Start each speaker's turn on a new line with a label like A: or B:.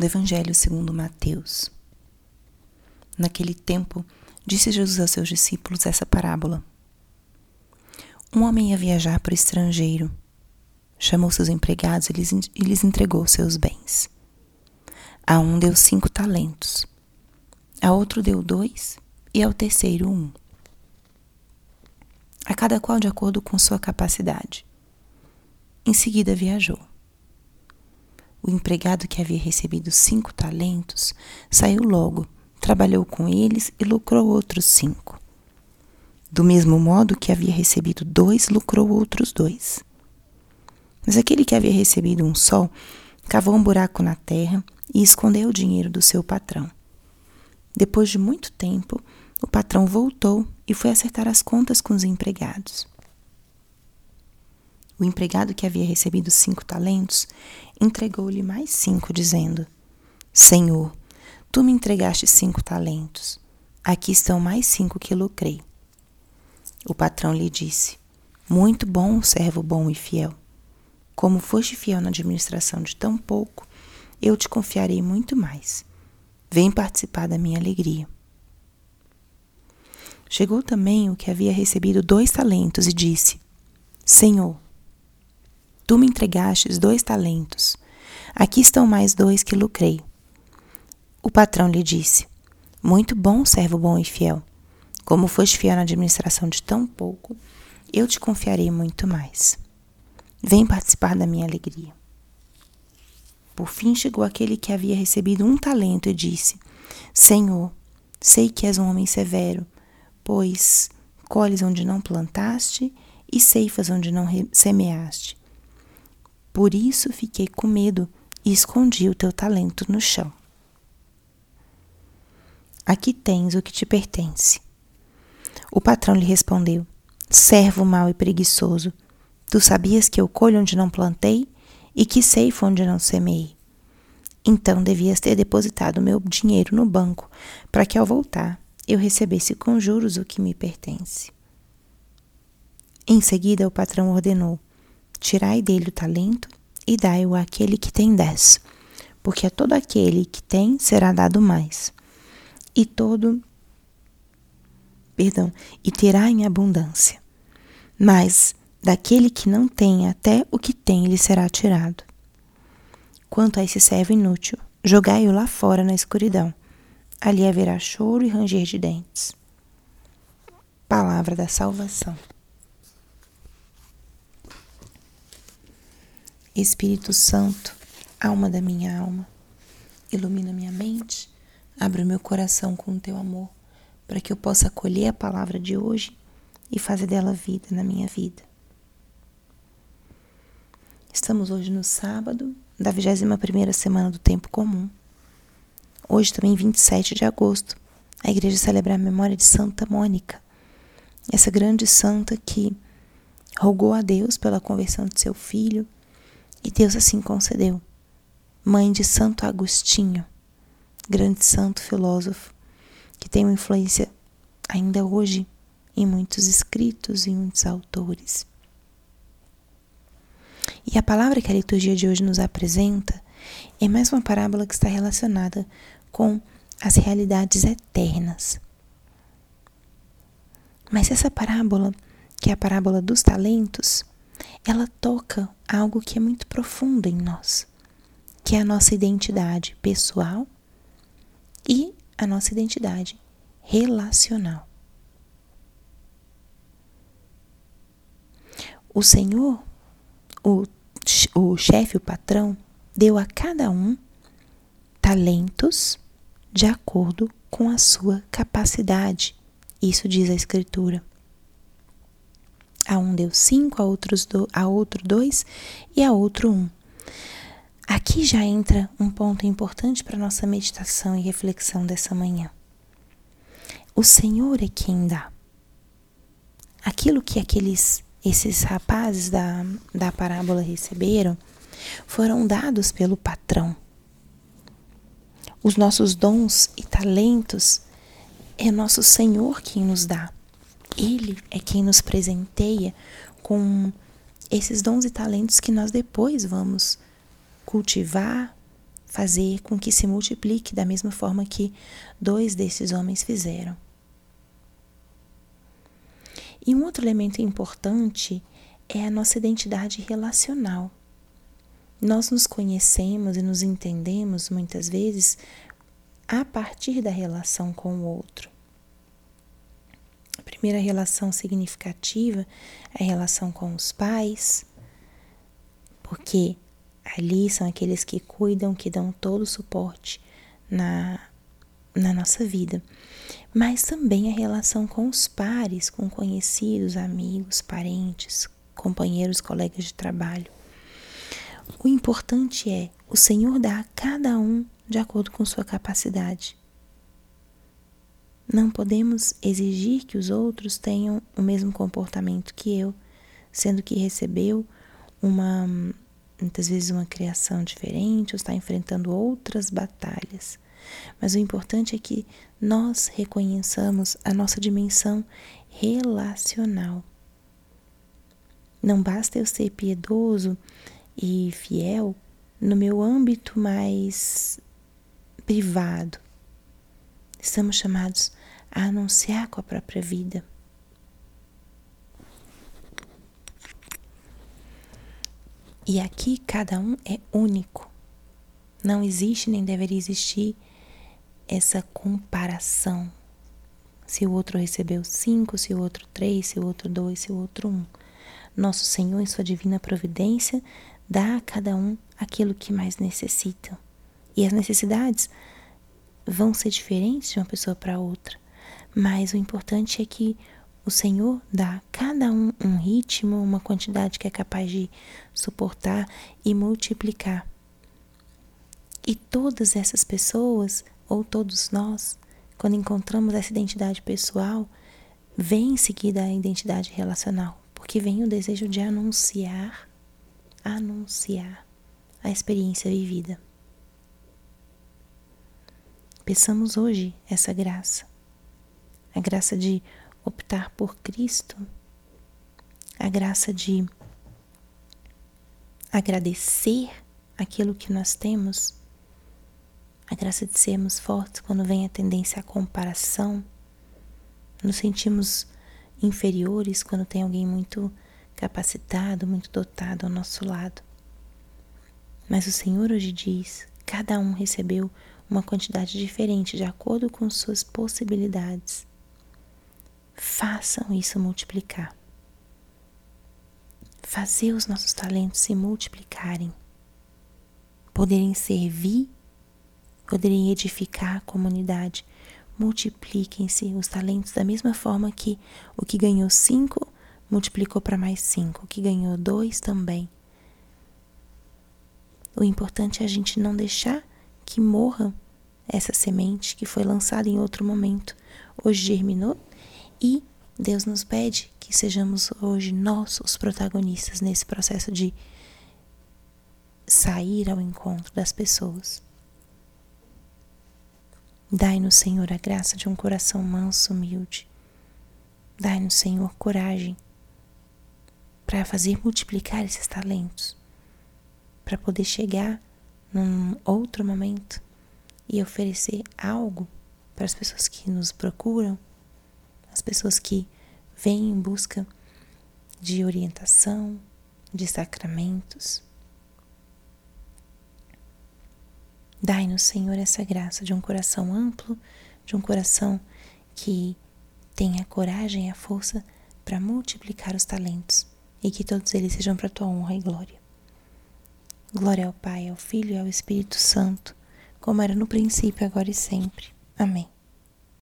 A: do Evangelho segundo Mateus. Naquele tempo, disse Jesus aos seus discípulos essa parábola. Um homem ia viajar para o estrangeiro. Chamou seus empregados e lhes entregou seus bens. A um deu cinco talentos, a outro deu dois e ao terceiro um. A cada qual de acordo com sua capacidade. Em seguida viajou. O empregado que havia recebido cinco talentos saiu logo, trabalhou com eles e lucrou outros cinco. Do mesmo modo que havia recebido dois, lucrou outros dois. Mas aquele que havia recebido um só cavou um buraco na terra e escondeu o dinheiro do seu patrão. Depois de muito tempo, o patrão voltou e foi acertar as contas com os empregados. O empregado que havia recebido cinco talentos entregou-lhe mais cinco, dizendo: Senhor, tu me entregaste cinco talentos. Aqui estão mais cinco que lucrei. O patrão lhe disse: Muito bom, servo bom e fiel. Como foste fiel na administração de tão pouco, eu te confiarei muito mais. Vem participar da minha alegria. Chegou também o que havia recebido dois talentos e disse: Senhor, Tu me entregastes dois talentos. Aqui estão mais dois que lucrei. O patrão lhe disse: Muito bom, servo bom e fiel. Como foste fiel na administração de tão pouco, eu te confiarei muito mais. Vem participar da minha alegria. Por fim chegou aquele que havia recebido um talento e disse: Senhor, sei que és um homem severo, pois colhes onde não plantaste e ceifas onde não semeaste. Por isso fiquei com medo e escondi o teu talento no chão. Aqui tens o que te pertence. O patrão lhe respondeu: Servo mau e preguiçoso, tu sabias que eu colho onde não plantei e que ceifo onde não semeei. Então devias ter depositado meu dinheiro no banco, para que ao voltar eu recebesse com juros o que me pertence. Em seguida, o patrão ordenou: Tirai dele o talento e dai-o àquele que tem dez, porque a todo aquele que tem será dado mais, e todo, perdão, e terá em abundância. Mas daquele que não tem, até o que tem lhe será tirado. Quanto a esse servo inútil, jogai-o lá fora na escuridão. Ali haverá choro e ranger de dentes. Palavra da salvação. Espírito Santo, alma da minha alma, ilumina minha mente, abre o meu coração com o teu amor, para que eu possa acolher a palavra de hoje e fazer dela vida na minha vida. Estamos hoje no sábado da 21ª semana do tempo comum. Hoje também 27 de agosto, a igreja celebra a memória de Santa Mônica, essa grande santa que rogou a Deus pela conversão de seu filho e Deus assim concedeu. Mãe de Santo Agostinho, grande santo filósofo, que tem uma influência ainda hoje em muitos escritos e muitos autores. E a palavra que a liturgia de hoje nos apresenta é mais uma parábola que está relacionada com as realidades eternas. Mas essa parábola, que é a parábola dos talentos, ela toca algo que é muito profundo em nós, que é a nossa identidade pessoal e a nossa identidade relacional. O Senhor, o, o chefe, o patrão, deu a cada um talentos de acordo com a sua capacidade. Isso diz a Escritura. A um deu cinco, a, outros do, a outro dois e a outro um. Aqui já entra um ponto importante para nossa meditação e reflexão dessa manhã. O Senhor é quem dá. Aquilo que aqueles esses rapazes da, da parábola receberam foram dados pelo patrão. Os nossos dons e talentos é nosso Senhor quem nos dá. Ele é quem nos presenteia com esses dons e talentos que nós depois vamos cultivar, fazer com que se multiplique da mesma forma que dois desses homens fizeram. E um outro elemento importante é a nossa identidade relacional. Nós nos conhecemos e nos entendemos muitas vezes a partir da relação com o outro. A primeira relação significativa é a relação com os pais, porque ali são aqueles que cuidam, que dão todo o suporte na, na nossa vida. Mas também a relação com os pares, com conhecidos, amigos, parentes, companheiros, colegas de trabalho. O importante é o Senhor dar a cada um de acordo com sua capacidade. Não podemos exigir que os outros tenham o mesmo comportamento que eu, sendo que recebeu uma muitas vezes uma criação diferente ou está enfrentando outras batalhas. Mas o importante é que nós reconheçamos a nossa dimensão relacional. Não basta eu ser piedoso e fiel no meu âmbito mais privado. Estamos chamados a anunciar com a própria vida. E aqui cada um é único. Não existe nem deveria existir essa comparação. Se o outro recebeu cinco, se o outro três, se o outro dois, se o outro um. Nosso Senhor, em Sua divina providência, dá a cada um aquilo que mais necessita. E as necessidades vão ser diferentes de uma pessoa para outra, mas o importante é que o Senhor dá a cada um um ritmo, uma quantidade que é capaz de suportar e multiplicar. E todas essas pessoas, ou todos nós, quando encontramos essa identidade pessoal, vem em seguida a identidade relacional porque vem o desejo de anunciar, anunciar a experiência vivida. Peçamos hoje essa graça, a graça de optar por Cristo, a graça de agradecer aquilo que nós temos, a graça de sermos fortes quando vem a tendência à comparação, nos sentimos inferiores quando tem alguém muito capacitado, muito dotado ao nosso lado. Mas o Senhor hoje diz: cada um recebeu uma quantidade diferente de acordo com suas possibilidades. Façam isso multiplicar. Fazer os nossos talentos se multiplicarem, poderem servir, poderem edificar a comunidade, multipliquem-se os talentos da mesma forma que o que ganhou cinco multiplicou para mais cinco, o que ganhou dois também. O importante é a gente não deixar que morra essa semente que foi lançada em outro momento. Hoje germinou e Deus nos pede que sejamos hoje nós os protagonistas nesse processo de sair ao encontro das pessoas. Dai-nos, Senhor, a graça de um coração manso, humilde. Dai-nos, Senhor, coragem para fazer multiplicar esses talentos, para poder chegar num outro momento e oferecer algo para as pessoas que nos procuram, as pessoas que vêm em busca de orientação, de sacramentos. Dai-nos, Senhor, essa graça de um coração amplo, de um coração que tenha a coragem e a força para multiplicar os talentos e que todos eles sejam para a tua honra e glória. Glória ao Pai, ao Filho e ao Espírito Santo, como era no princípio, agora e sempre. Amém.